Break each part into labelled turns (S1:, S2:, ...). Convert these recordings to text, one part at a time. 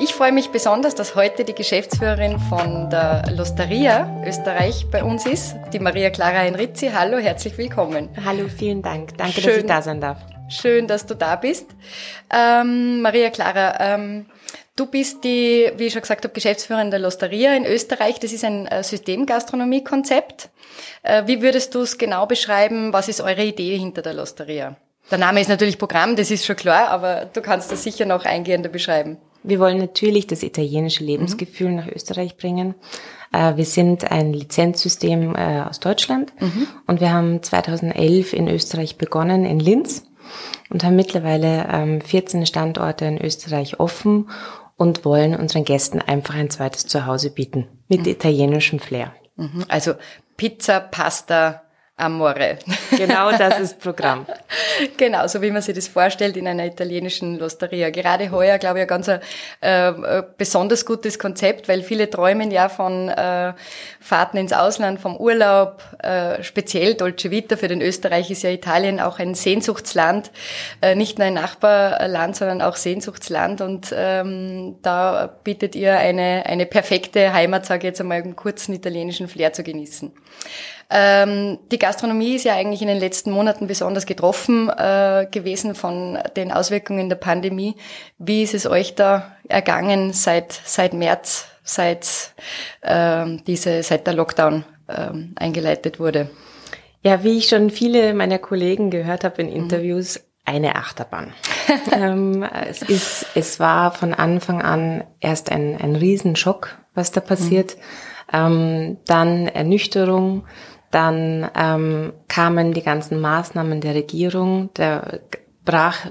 S1: Ich freue mich besonders, dass heute die Geschäftsführerin von der Losteria Österreich bei uns ist, die Maria Clara Henrizzi. Hallo, herzlich willkommen.
S2: Hallo, vielen Dank. Danke, Schön, dass ich da sein darf.
S1: Schön, dass du da bist. Ähm, Maria Clara, ähm, du bist die, wie ich schon gesagt habe, Geschäftsführerin der Losteria in Österreich. Das ist ein äh, Systemgastronomie-Konzept. Äh, wie würdest du es genau beschreiben? Was ist eure Idee hinter der Losteria? Der Name ist natürlich Programm, das ist schon klar, aber du kannst das sicher noch eingehender beschreiben.
S2: Wir wollen natürlich das italienische Lebensgefühl mhm. nach Österreich bringen. Äh, wir sind ein Lizenzsystem äh, aus Deutschland mhm. und wir haben 2011 in Österreich begonnen, in Linz und haben mittlerweile 14 ähm, Standorte in Österreich offen und wollen unseren Gästen einfach ein zweites Zuhause bieten mit mhm. italienischem Flair.
S1: Mhm. Also Pizza, Pasta, Amore.
S2: Genau das ist Programm.
S1: genau, so wie man sich das vorstellt in einer italienischen Losteria. Gerade heuer, glaube ich, ein ganz äh, besonders gutes Konzept, weil viele träumen ja von äh, Fahrten ins Ausland, vom Urlaub, äh, speziell Dolce Vita. Für den Österreich ist ja Italien auch ein Sehnsuchtsland, äh, nicht nur ein Nachbarland, sondern auch Sehnsuchtsland. Und ähm, da bietet ihr eine, eine perfekte Heimat, sage ich jetzt einmal, einen kurzen italienischen Flair zu genießen. Ähm, die Gastronomie ist ja eigentlich in den letzten Monaten besonders getroffen äh, gewesen von den Auswirkungen der Pandemie. Wie ist es euch da ergangen seit, seit März, seit, ähm, diese, seit der Lockdown ähm, eingeleitet wurde?
S2: Ja, wie ich schon viele meiner Kollegen gehört habe in mhm. Interviews, eine Achterbahn. ähm, es ist, es war von Anfang an erst ein, ein Riesenschock, was da passiert. Mhm. Ähm, dann Ernüchterung, dann ähm, kamen die ganzen Maßnahmen der Regierung, der brach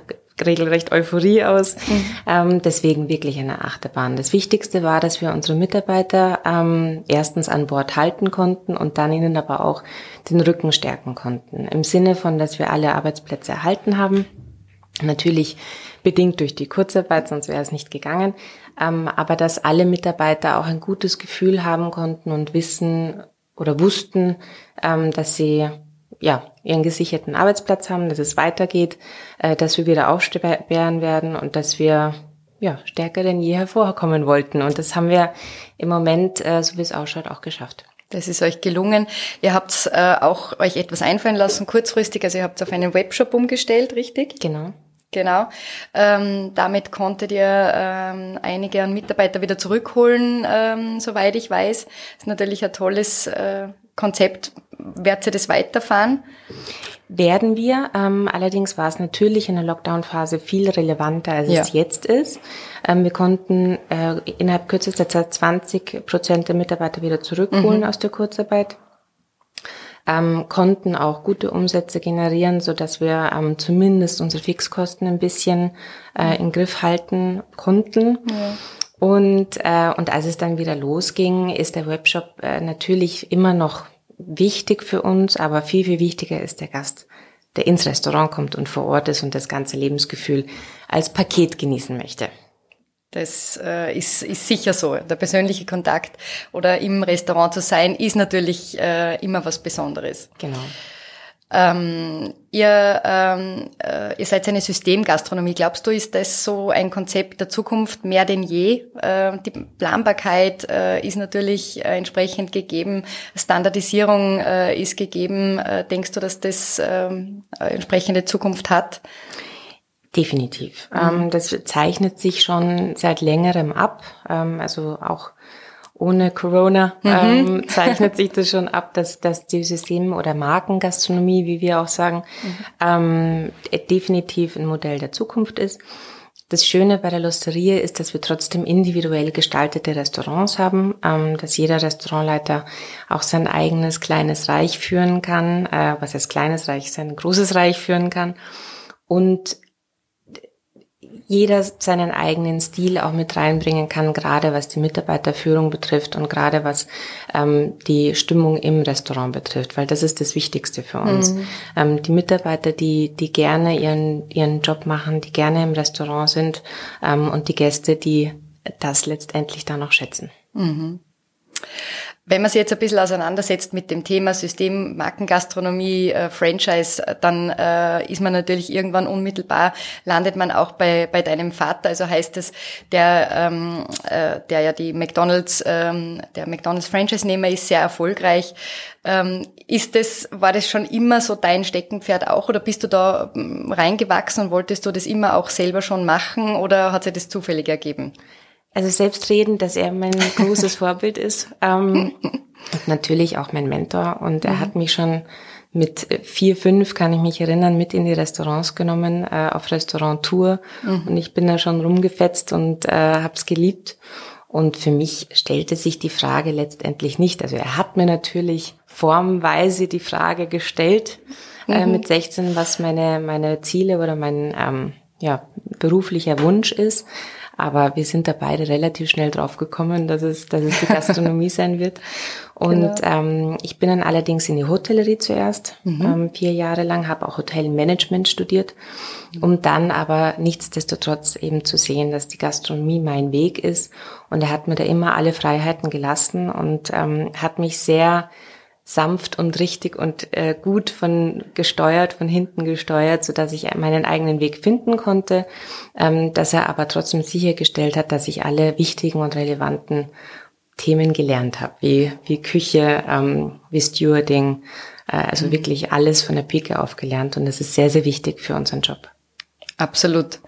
S2: regelrecht Euphorie aus. Mhm. Ähm, deswegen wirklich eine Achterbahn. Das Wichtigste war, dass wir unsere Mitarbeiter ähm, erstens an Bord halten konnten und dann ihnen aber auch den Rücken stärken konnten. Im Sinne von, dass wir alle Arbeitsplätze erhalten haben. Natürlich bedingt durch die Kurzarbeit, sonst wäre es nicht gegangen. Ähm, aber dass alle Mitarbeiter auch ein gutes Gefühl haben konnten und wissen, oder wussten, ähm, dass sie ja ihren gesicherten Arbeitsplatz haben, dass es weitergeht, äh, dass wir wieder aufsperren werden und dass wir ja stärker denn je hervorkommen wollten. Und das haben wir im Moment, äh, so wie es ausschaut, auch geschafft.
S1: Das ist euch gelungen. Ihr habt äh, auch euch etwas einfallen lassen, kurzfristig. Also ihr habt es auf einen Webshop umgestellt, richtig?
S2: Genau.
S1: Genau. Ähm, damit konntet ihr ähm, einige Mitarbeiter wieder zurückholen, ähm, soweit ich weiß. Das ist natürlich ein tolles äh, Konzept. Werdet ihr das weiterfahren?
S2: Werden wir. Ähm, allerdings war es natürlich in der Lockdown-Phase viel relevanter, als ja. es jetzt ist. Ähm, wir konnten äh, innerhalb kürzester Zeit 20 Prozent der Mitarbeiter wieder zurückholen mhm. aus der Kurzarbeit ähm, konnten auch gute Umsätze generieren, so dass wir ähm, zumindest unsere Fixkosten ein bisschen äh, in Griff halten konnten. Ja. Und, äh, und als es dann wieder losging, ist der Webshop äh, natürlich immer noch wichtig für uns, aber viel, viel wichtiger ist der Gast, der ins Restaurant kommt und vor Ort ist und das ganze Lebensgefühl als Paket genießen möchte.
S1: Das äh, ist, ist sicher so. Der persönliche Kontakt oder im Restaurant zu sein, ist natürlich äh, immer was Besonderes.
S2: Genau.
S1: Ähm, ihr, ähm, äh, ihr seid eine Systemgastronomie. Glaubst du, ist das so ein Konzept der Zukunft mehr denn je? Äh, die Planbarkeit äh, ist natürlich äh, entsprechend gegeben, Standardisierung äh, ist gegeben. Äh, denkst du, dass das ähm, entsprechende Zukunft hat?
S2: Definitiv. Mhm. Ähm, das zeichnet sich schon seit längerem ab. Ähm, also auch ohne Corona mhm. ähm, zeichnet sich das schon ab, dass, dass die System- oder Markengastronomie, wie wir auch sagen, mhm. ähm, definitiv ein Modell der Zukunft ist. Das Schöne bei der Losterie ist, dass wir trotzdem individuell gestaltete Restaurants haben, ähm, dass jeder Restaurantleiter auch sein eigenes kleines Reich führen kann, äh, was heißt kleines Reich, sein großes Reich führen kann. Und jeder seinen eigenen Stil auch mit reinbringen kann, gerade was die Mitarbeiterführung betrifft und gerade was ähm, die Stimmung im Restaurant betrifft, weil das ist das Wichtigste für uns. Mhm. Ähm, die Mitarbeiter, die, die gerne ihren, ihren Job machen, die gerne im Restaurant sind ähm, und die Gäste, die das letztendlich dann auch schätzen.
S1: Mhm. Wenn man sich jetzt ein bisschen auseinandersetzt mit dem Thema System, Markengastronomie, äh, Franchise, dann äh, ist man natürlich irgendwann unmittelbar, landet man auch bei, bei deinem Vater. Also heißt es, der, ähm, äh, der ja die McDonalds, ähm, der McDonalds Franchise-Nehmer ist, sehr erfolgreich. Ähm, ist das, war das schon immer so dein Steckenpferd auch oder bist du da ähm, reingewachsen und wolltest du das immer auch selber schon machen oder hat sich das zufällig ergeben?
S2: Also selbstredend, dass er mein großes Vorbild ist. Ähm, und natürlich auch mein Mentor. Und er mhm. hat mich schon mit vier, fünf, kann ich mich erinnern, mit in die Restaurants genommen, äh, auf Restauranttour. Mhm. Und ich bin da schon rumgefetzt und äh, habe es geliebt. Und für mich stellte sich die Frage letztendlich nicht. Also er hat mir natürlich formweise die Frage gestellt äh, mhm. mit 16, was meine, meine Ziele oder mein ähm, ja, beruflicher Wunsch ist. Aber wir sind da beide relativ schnell drauf gekommen, dass es, dass es die Gastronomie sein wird. Und genau. ähm, ich bin dann allerdings in die Hotellerie zuerst, mhm. ähm, vier Jahre lang, habe auch Hotelmanagement studiert, um dann aber nichtsdestotrotz eben zu sehen, dass die Gastronomie mein Weg ist. Und er hat mir da immer alle Freiheiten gelassen und ähm, hat mich sehr sanft und richtig und äh, gut von gesteuert, von hinten gesteuert, so dass ich meinen eigenen Weg finden konnte, ähm, dass er aber trotzdem sichergestellt hat, dass ich alle wichtigen und relevanten Themen gelernt habe, wie, wie Küche, ähm, wie Stewarding, äh, also mhm. wirklich alles von der Pike auf gelernt und das ist sehr, sehr wichtig für unseren Job.
S1: Absolut.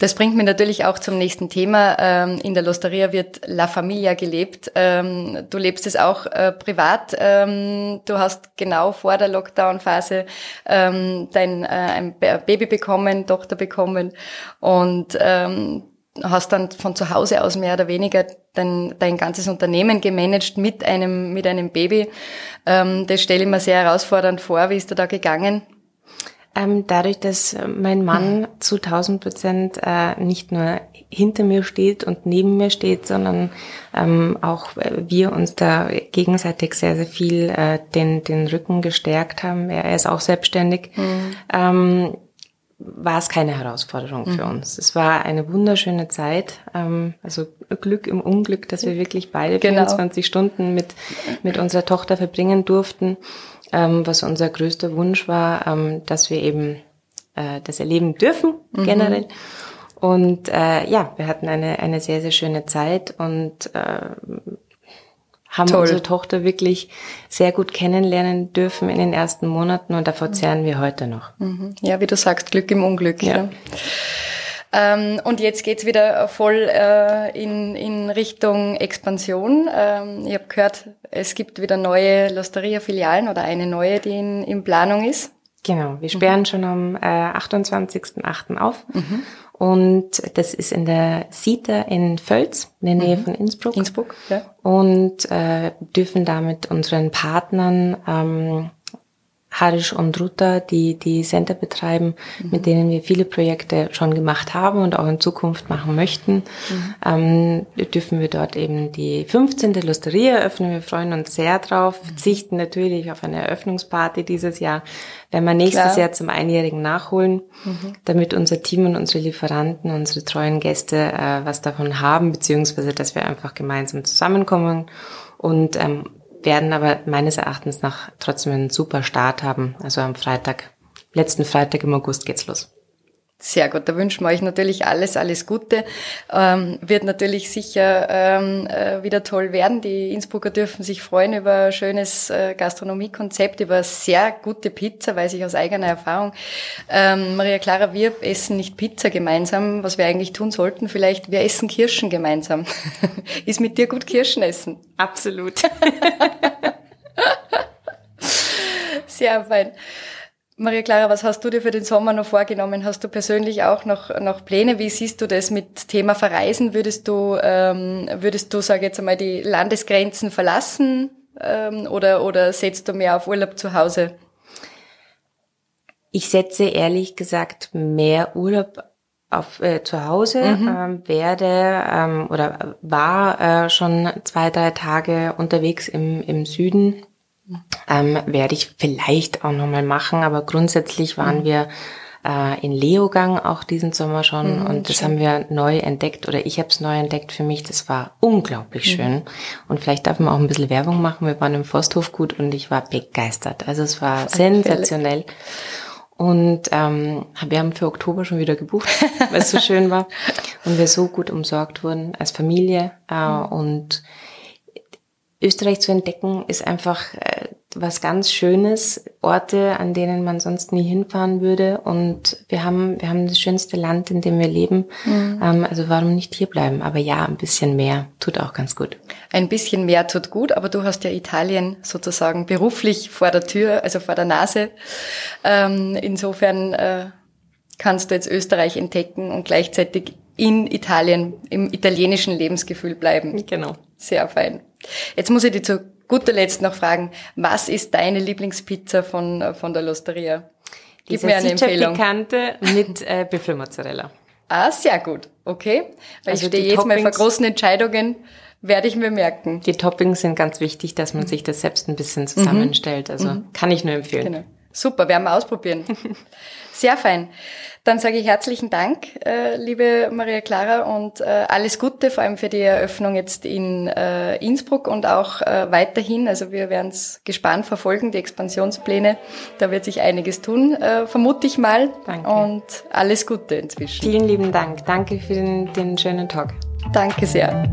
S1: Das bringt mich natürlich auch zum nächsten Thema. Ähm, in der Losteria wird La Familia gelebt. Ähm, du lebst es auch äh, privat. Ähm, du hast genau vor der Lockdown-Phase dein äh, Baby bekommen, Tochter bekommen und hast dann von zu Hause aus mehr oder weniger dein, dein ganzes Unternehmen gemanagt mit einem, mit einem Baby. Das stelle ich mir sehr herausfordernd vor. Wie ist dir da gegangen?
S2: Ähm, dadurch, dass mein Mann mhm. zu 1000 Prozent äh, nicht nur hinter mir steht und neben mir steht, sondern ähm, auch äh, wir uns da gegenseitig sehr, sehr viel äh, den, den Rücken gestärkt haben. Er, er ist auch selbstständig. Mhm. Ähm, war es keine Herausforderung für mhm. uns. Es war eine wunderschöne Zeit, ähm, also Glück im Unglück, dass wir wirklich beide genau. 24 Stunden mit, mit unserer Tochter verbringen durften ähm, was unser größter Wunsch war, ähm, dass wir eben äh, das erleben dürfen mhm. generell. Und äh, ja, wir hatten eine, eine sehr, sehr schöne Zeit und äh, haben Toll. unsere Tochter wirklich sehr gut kennenlernen dürfen in den ersten Monaten und davor zehren wir heute noch.
S1: Mhm. Ja, wie du sagst, Glück im Unglück. Ja. ja. Ähm, und jetzt geht's wieder voll äh, in, in Richtung Expansion. Ähm, ich habe gehört, es gibt wieder neue Losteria-Filialen oder eine neue, die in, in Planung ist.
S2: Genau, wir sperren mhm. schon am äh, 28.08. auf. Mhm. Und das ist in der Sita in Völz, in der Nähe mhm. von Innsbruck.
S1: Innsbruck, ja.
S2: Und äh, dürfen damit unseren Partnern ähm, Harish und Ruta, die die Center betreiben, mhm. mit denen wir viele Projekte schon gemacht haben und auch in Zukunft machen möchten, mhm. ähm, dürfen wir dort eben die 15. Lusteria eröffnen. Wir freuen uns sehr drauf, mhm. verzichten natürlich auf eine Eröffnungsparty dieses Jahr, werden wir nächstes Klar. Jahr zum Einjährigen nachholen, mhm. damit unser Team und unsere Lieferanten, unsere treuen Gäste äh, was davon haben, beziehungsweise dass wir einfach gemeinsam zusammenkommen und ähm, werden aber meines Erachtens nach trotzdem einen super Start haben. Also am Freitag, letzten Freitag im August geht's los.
S1: Sehr gut, da wünschen wir euch natürlich alles, alles Gute. Ähm, wird natürlich sicher ähm, äh, wieder toll werden. Die Innsbrucker dürfen sich freuen über ein schönes äh, Gastronomiekonzept, über sehr gute Pizza, weiß ich aus eigener Erfahrung. Ähm, Maria Clara, wir essen nicht Pizza gemeinsam, was wir eigentlich tun sollten. Vielleicht, wir essen Kirschen gemeinsam. Ist mit dir gut Kirschen essen?
S2: Absolut.
S1: sehr fein. Maria Clara, was hast du dir für den Sommer noch vorgenommen? Hast du persönlich auch noch, noch Pläne? Wie siehst du das mit Thema Verreisen? Würdest du, ähm, würdest du, sage jetzt einmal, die Landesgrenzen verlassen ähm, oder, oder setzt du mehr auf Urlaub zu Hause?
S2: Ich setze ehrlich gesagt mehr Urlaub auf äh, zu Hause, mhm. ähm, werde ähm, oder war äh, schon zwei, drei Tage unterwegs im, im Süden ähm, werde ich vielleicht auch nochmal machen, aber grundsätzlich waren mhm. wir äh, in Leogang auch diesen Sommer schon mhm, und das schön. haben wir neu entdeckt oder ich habe es neu entdeckt für mich. Das war unglaublich mhm. schön und vielleicht darf man auch ein bisschen Werbung machen. Wir waren im Forsthofgut und ich war begeistert. Also es war sensationell. Und ähm, wir haben für Oktober schon wieder gebucht, weil es so schön war und wir so gut umsorgt wurden als Familie. Äh, mhm. Und Österreich zu entdecken ist einfach äh, was ganz Schönes, Orte, an denen man sonst nie hinfahren würde. Und wir haben, wir haben das schönste Land, in dem wir leben. Mhm. Ähm, also warum nicht hier bleiben? Aber ja, ein bisschen mehr tut auch ganz gut.
S1: Ein bisschen mehr tut gut, aber du hast ja Italien sozusagen beruflich vor der Tür, also vor der Nase. Ähm, insofern äh, kannst du jetzt Österreich entdecken und gleichzeitig in Italien, im italienischen Lebensgefühl bleiben.
S2: Genau.
S1: Sehr fein. Jetzt muss ich dich zu guter Letzt noch fragen, was ist deine Lieblingspizza von, von der Losteria?
S2: Gib Die mir eine Empfehlung. Pikante mit äh, Büffelmozzarella.
S1: Ah, sehr gut. Okay. Weil also ich stehe jetzt Mal vor großen Entscheidungen, werde ich mir merken.
S2: Die Toppings sind ganz wichtig, dass man sich das selbst ein bisschen zusammenstellt. Also mhm. kann ich nur empfehlen. Genau.
S1: Super, werden wir ausprobieren. Sehr fein. Dann sage ich herzlichen Dank, äh, liebe Maria Clara, und äh, alles Gute, vor allem für die Eröffnung jetzt in äh, Innsbruck und auch weiterhin. Also wir werden es gespannt verfolgen, die Expansionspläne. Da wird sich einiges tun, vermute ich mal. Danke. Und alles Gute inzwischen.
S2: Vielen lieben Dank. Danke für den, den schönen Talk.
S1: Danke sehr.